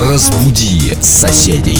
Разбуди соседей.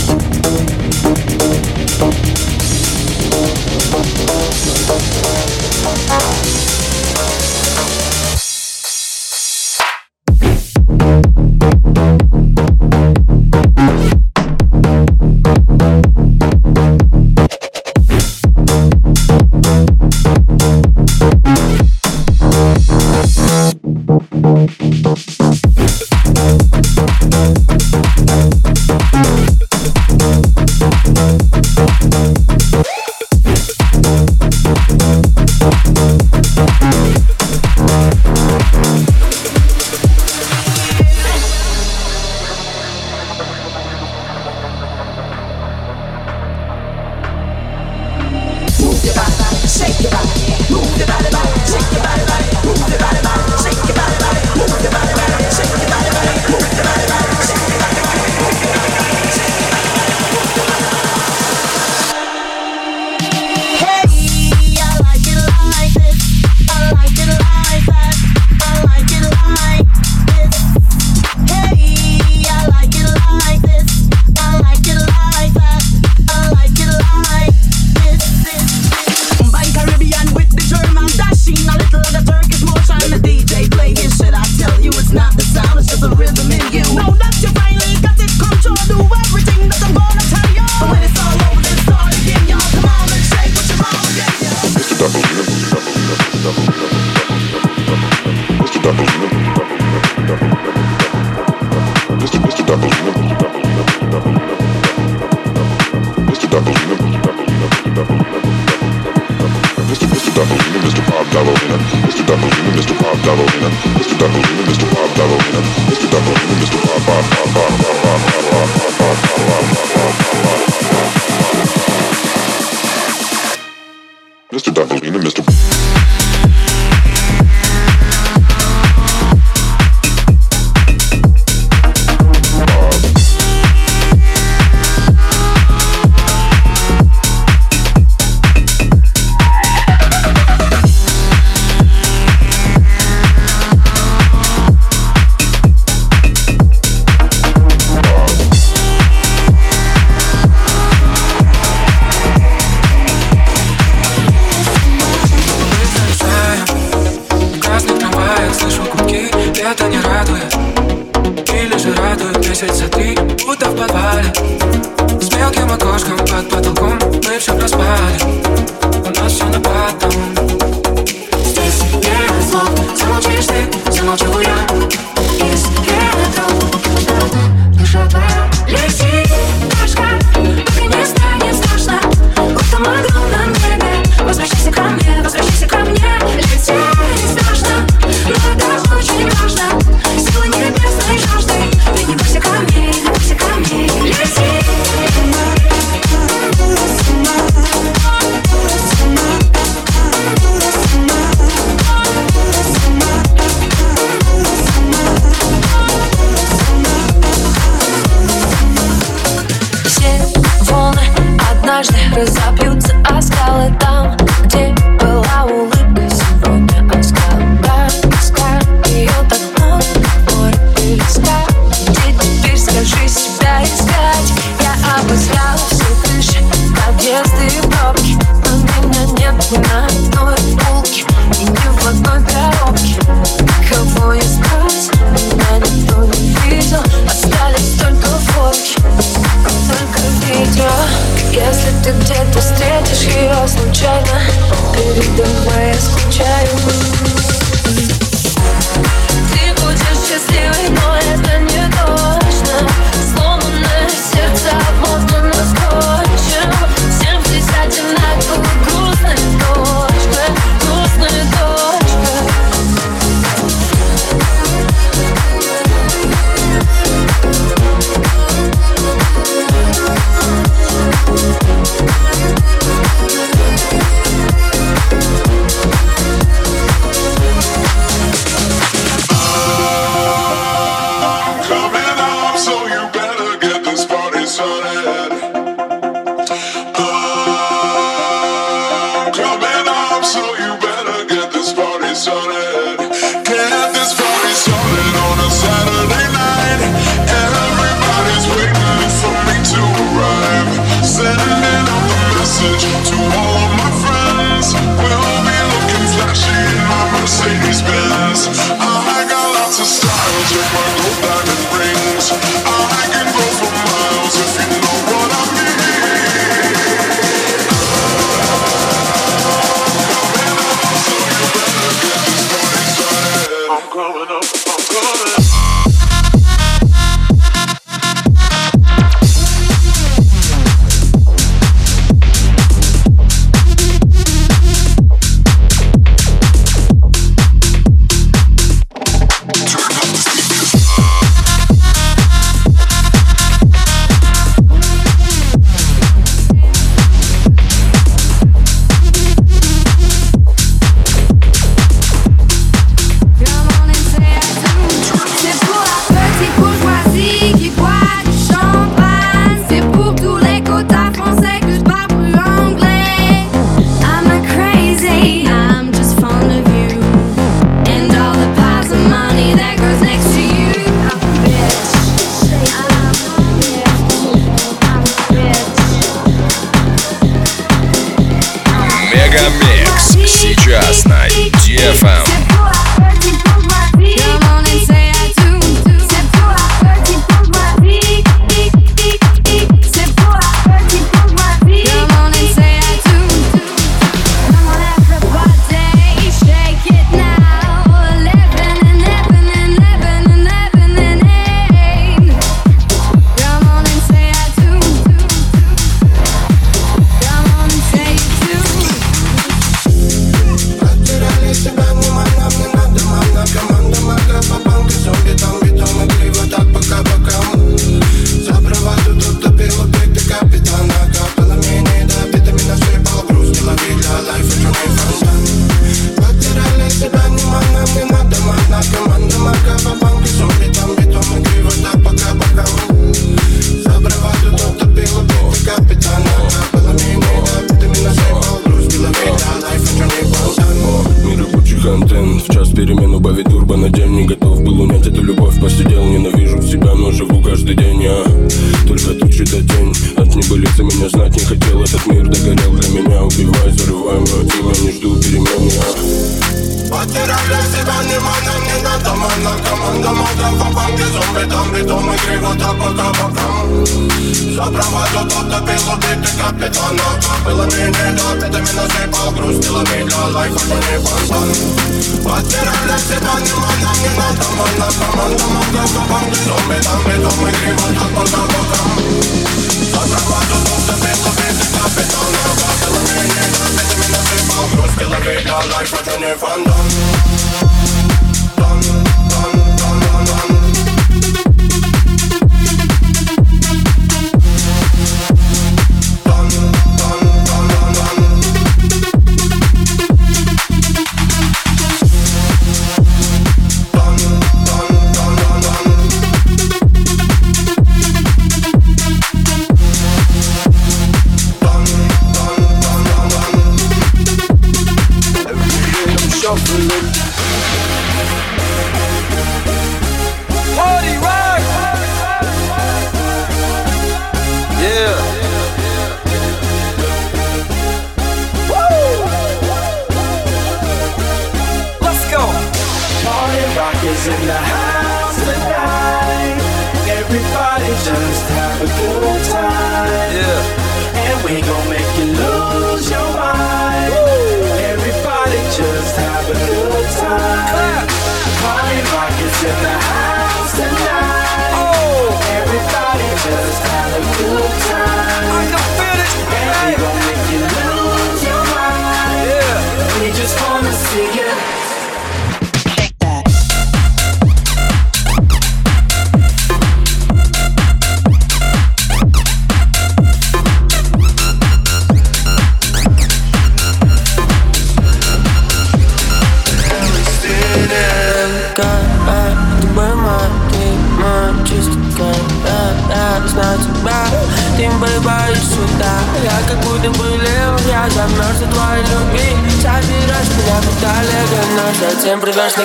Светится ты, будто в подвале С мелким окошком под потолком Мы все проспали У нас все на потом Здесь не разлом Замолчишь ты, замолчу я пустые пробки Но меня нет на одной полке И ни в одной коробке. Кого искать? Меня никто не видел Остались только фотки. Только видео. Если ты где-то встретишь ее случайно Передо мной я скучаю. i'll be looking flashing Mercedes Benz. FM. Полиция меня знать не хотел, этот мир догорел для а меня Убивай, зарывай мое тело, не жду перемен. Я Потеряли себя, внимание, не надо мана. Команда мадра, по банке зомби, там битом и криво, так пока бокам За проводу тот допил убитый капитана Было мне не до, ты меня сыпал, грустила меня Лайф это не фонтан Потеряли себя, внимание, не надо мана. Команда мадра, по банке зомби, там битом и криво, так пока бокам Just kill a bit of life, but you never done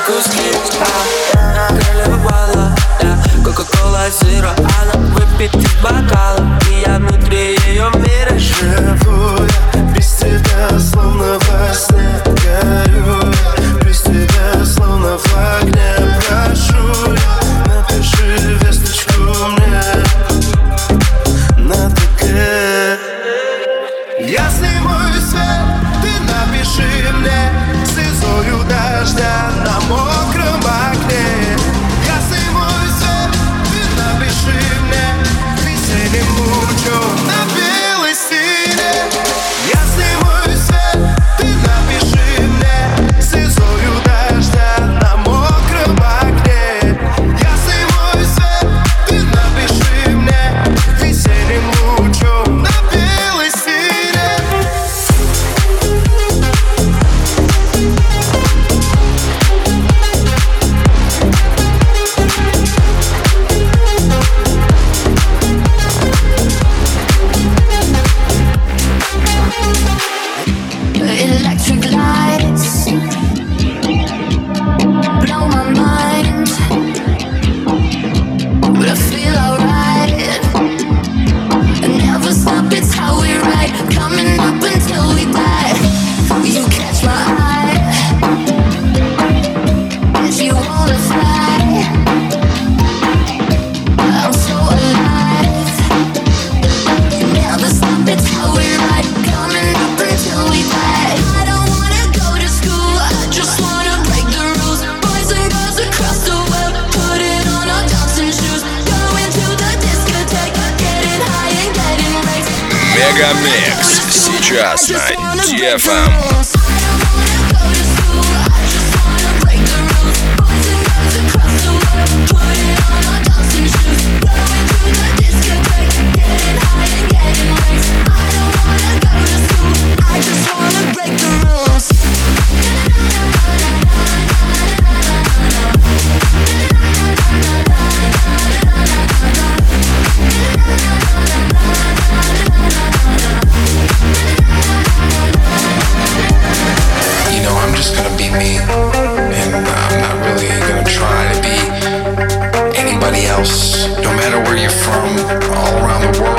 circles. last night. GFM. where you're from, all around the world.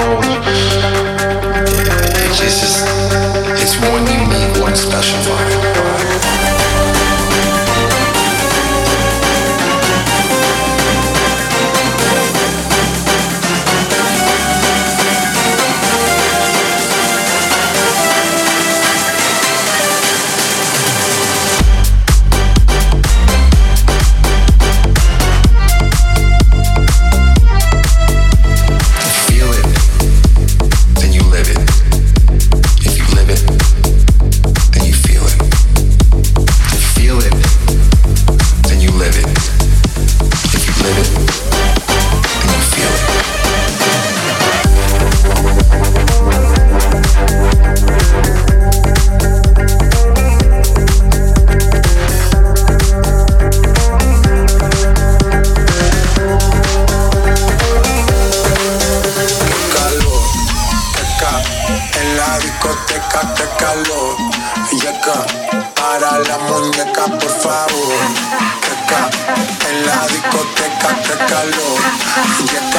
Get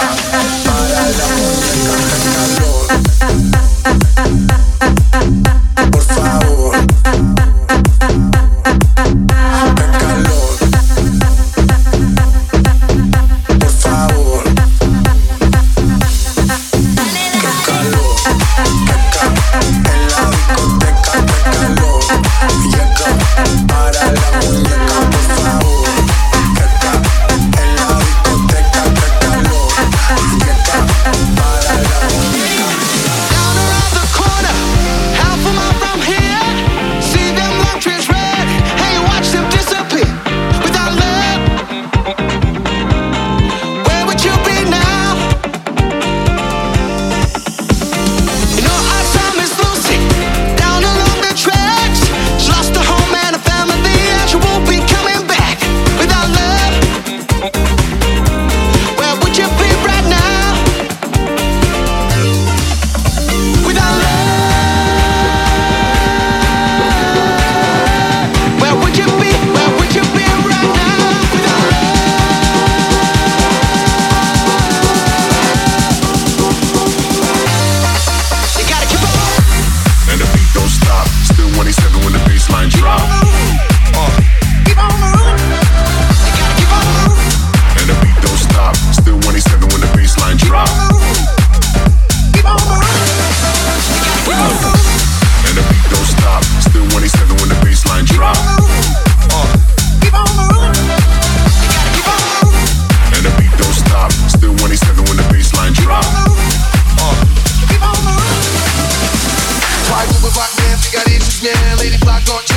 yeah, Lady Block on